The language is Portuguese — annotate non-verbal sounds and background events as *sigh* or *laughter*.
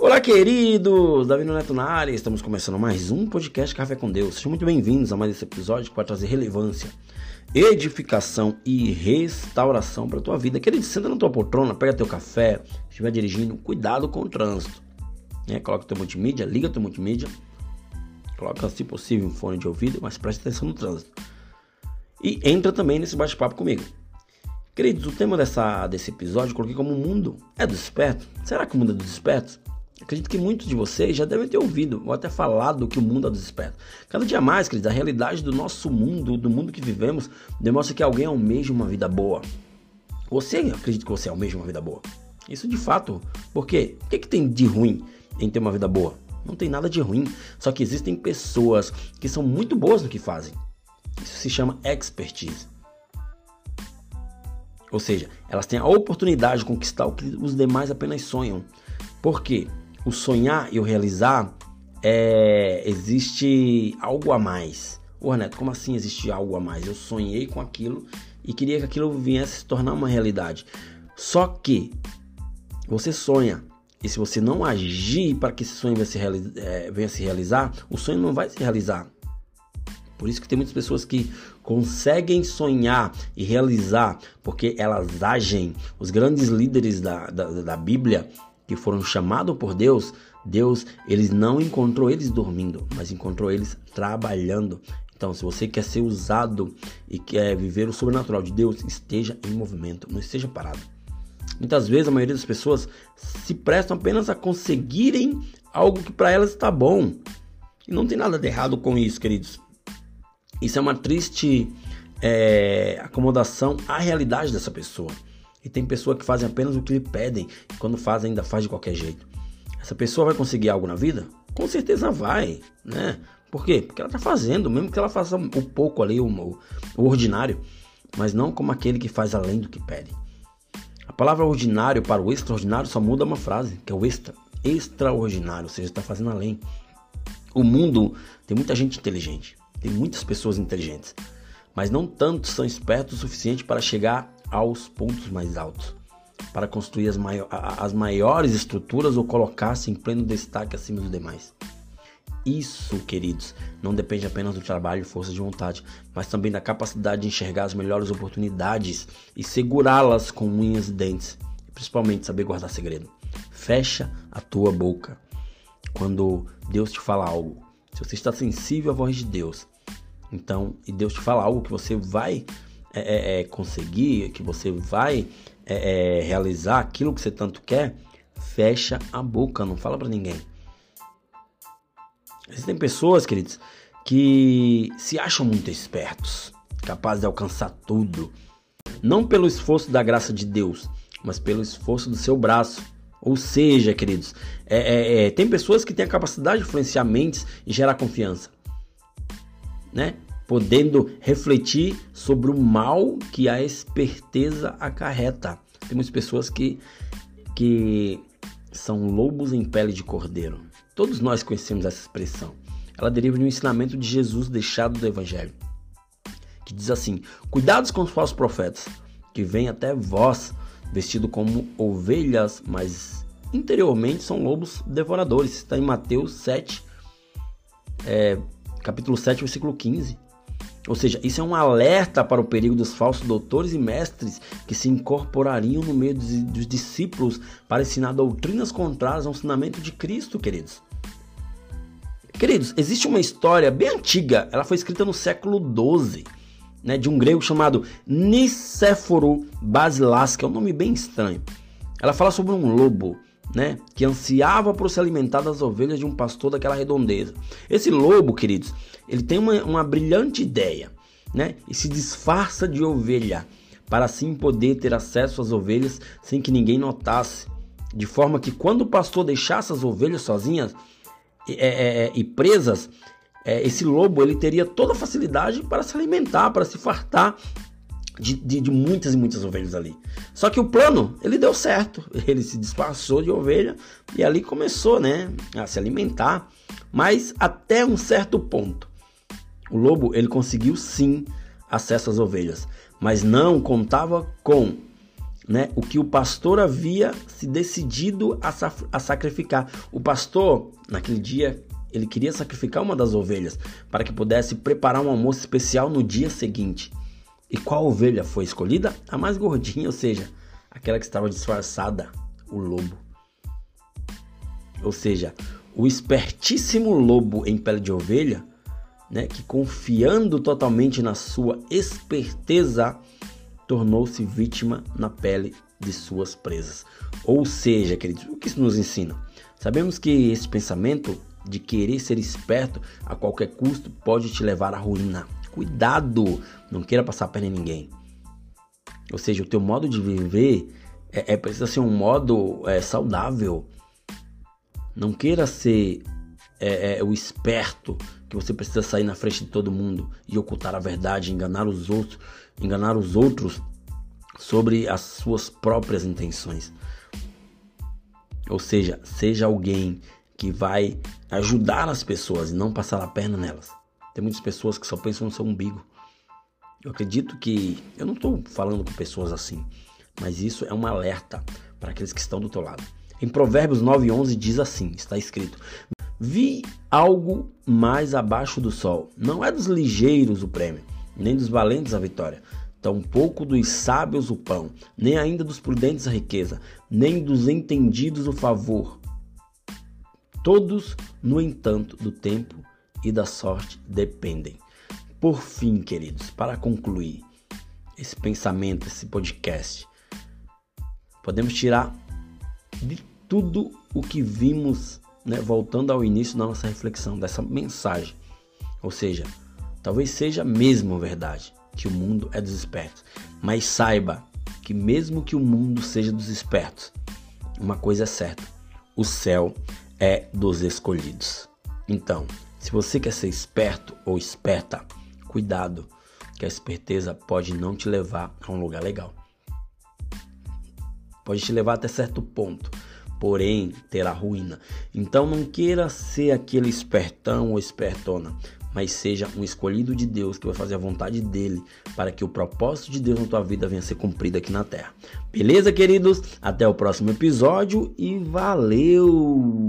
Olá, queridos! Davi Neto na área, estamos começando mais um podcast Café com Deus. Sejam muito bem-vindos a mais esse episódio que vai trazer relevância, edificação e restauração para a tua vida. Querido, senta na tua poltrona, pega teu café, estiver dirigindo, cuidado com o trânsito. Né? Coloca teu multimídia, liga teu multimídia, coloca, se possível, um fone de ouvido, mas preste atenção no trânsito. E entra também nesse bate-papo comigo. Queridos, o tema dessa, desse episódio coloquei como o mundo é dos espertos. Será que o mundo é dos espertos? Acredito que muitos de vocês já devem ter ouvido ou até falado que o mundo é dos espertos. Cada dia mais, queridos, a realidade do nosso mundo, do mundo que vivemos, demonstra que alguém almeja uma vida boa. Você acredita que você almeja uma vida boa? Isso de fato. Por quê? O que, que tem de ruim em ter uma vida boa? Não tem nada de ruim. Só que existem pessoas que são muito boas no que fazem. Isso se chama expertise. Ou seja, elas têm a oportunidade de conquistar o que os demais apenas sonham. Por quê? O sonhar e o realizar é, existe algo a mais. Ô Renato, como assim existe algo a mais? Eu sonhei com aquilo e queria que aquilo viesse se tornar uma realidade. Só que você sonha e se você não agir para que esse sonho venha se, é, venha se realizar, o sonho não vai se realizar. Por isso que tem muitas pessoas que conseguem sonhar e realizar, porque elas agem. Os grandes líderes da, da, da Bíblia, que foram chamados por Deus, Deus, eles não encontrou eles dormindo, mas encontrou eles trabalhando. Então, se você quer ser usado e quer viver o sobrenatural de Deus, esteja em movimento, não esteja parado. Muitas vezes a maioria das pessoas se prestam apenas a conseguirem algo que para elas está bom. E não tem nada de errado com isso, queridos. Isso é uma triste é, acomodação à realidade dessa pessoa. E tem pessoa que fazem apenas o que lhe pedem, e quando faz ainda faz de qualquer jeito. Essa pessoa vai conseguir algo na vida? Com certeza vai, né? Por quê? Porque ela está fazendo, mesmo que ela faça o pouco ali, o, o ordinário, mas não como aquele que faz além do que pede. A palavra ordinário para o extraordinário só muda uma frase, que é o extra, extraordinário, ou seja, está fazendo além. O mundo tem muita gente inteligente, tem muitas pessoas inteligentes, mas não tantos são espertos o suficiente para chegar aos pontos mais altos, para construir as, maior, as maiores estruturas ou colocar-se em pleno destaque acima dos demais. Isso, queridos, não depende apenas do trabalho e força de vontade, mas também da capacidade de enxergar as melhores oportunidades e segurá-las com unhas e dentes, e principalmente saber guardar segredo. Fecha a tua boca quando Deus te fala algo se você está sensível à voz de Deus, então, e Deus te fala algo que você vai é, é, é conseguir, que você vai é, é, realizar aquilo que você tanto quer, fecha a boca, não fala para ninguém. Existem pessoas, queridos, que se acham muito espertos, capazes de alcançar tudo, não pelo esforço da graça de Deus, mas pelo esforço do seu braço ou seja, queridos, é, é, é, tem pessoas que têm a capacidade de influenciar mentes e gerar confiança, né? Podendo refletir sobre o mal que a esperteza acarreta. Temos pessoas que, que são lobos em pele de cordeiro. Todos nós conhecemos essa expressão. Ela deriva de um ensinamento de Jesus deixado do Evangelho, que diz assim: Cuidados com os falsos profetas, que vêm até vós vestido como ovelhas, mas interiormente são lobos devoradores. Está em Mateus 7, é, capítulo 7, versículo 15. Ou seja, isso é um alerta para o perigo dos falsos doutores e mestres que se incorporariam no meio dos, dos discípulos para ensinar doutrinas contrárias ao ensinamento de Cristo, queridos. Queridos, existe uma história bem antiga, ela foi escrita no século 12 né, de um grego chamado Nicéforo Basilas, que é um nome bem estranho. Ela fala sobre um lobo, né, que ansiava por se alimentar das ovelhas de um pastor daquela redondeza. Esse lobo, queridos, ele tem uma, uma brilhante ideia, né, e se disfarça de ovelha para assim poder ter acesso às ovelhas sem que ninguém notasse, de forma que quando o pastor deixasse as ovelhas sozinhas e, é, é, e presas, é, esse lobo ele teria toda a facilidade para se alimentar, para se fartar de, de, de, muitas e muitas ovelhas ali. Só que o plano, ele deu certo. *laughs* Ele se disfarçou de ovelha e ali começou, né, a se alimentar. Mas até um certo ponto, o lobo, ele conseguiu sim acesso às ovelhas, mas não contava com né, o que o pastor havia se decidido a, a sacrificar. O pastor, naquele dia, ele queria sacrificar uma das ovelhas para que pudesse preparar um almoço especial no dia seguinte. E qual ovelha foi escolhida? A mais gordinha, ou seja, aquela que estava disfarçada, o lobo. Ou seja, o espertíssimo lobo em pele de ovelha, né, que confiando totalmente na sua esperteza, tornou-se vítima na pele de suas presas. Ou seja, queridos, o que isso nos ensina? Sabemos que esse pensamento de querer ser esperto a qualquer custo pode te levar à ruína. Cuidado, não queira passar a perna em ninguém. Ou seja, o teu modo de viver é, é precisa ser um modo é, saudável. Não queira ser é, é, o esperto que você precisa sair na frente de todo mundo e ocultar a verdade, enganar os outros, enganar os outros sobre as suas próprias intenções. Ou seja, seja alguém que vai ajudar as pessoas e não passar a perna nelas. Tem muitas pessoas que só pensam no seu umbigo. Eu acredito que eu não estou falando com pessoas assim, mas isso é um alerta para aqueles que estão do teu lado. Em Provérbios 9:11 diz assim, está escrito: Vi algo mais abaixo do sol. Não é dos ligeiros o prêmio, nem dos valentes a vitória, tampouco dos sábios o pão, nem ainda dos prudentes a riqueza, nem dos entendidos o favor. Todos, no entanto, do tempo e da sorte dependem. Por fim, queridos, para concluir esse pensamento, esse podcast, podemos tirar de tudo o que vimos, né, voltando ao início da nossa reflexão, dessa mensagem. Ou seja, talvez seja mesmo verdade que o mundo é dos espertos, mas saiba que mesmo que o mundo seja dos espertos, uma coisa é certa: o céu é dos escolhidos. Então, se você quer ser esperto ou esperta, cuidado, que a esperteza pode não te levar a um lugar legal. Pode te levar até certo ponto, porém terá ruína. Então não queira ser aquele espertão ou espertona, mas seja um escolhido de Deus que vai fazer a vontade dele para que o propósito de Deus na tua vida venha a ser cumprido aqui na terra. Beleza, queridos? Até o próximo episódio e valeu!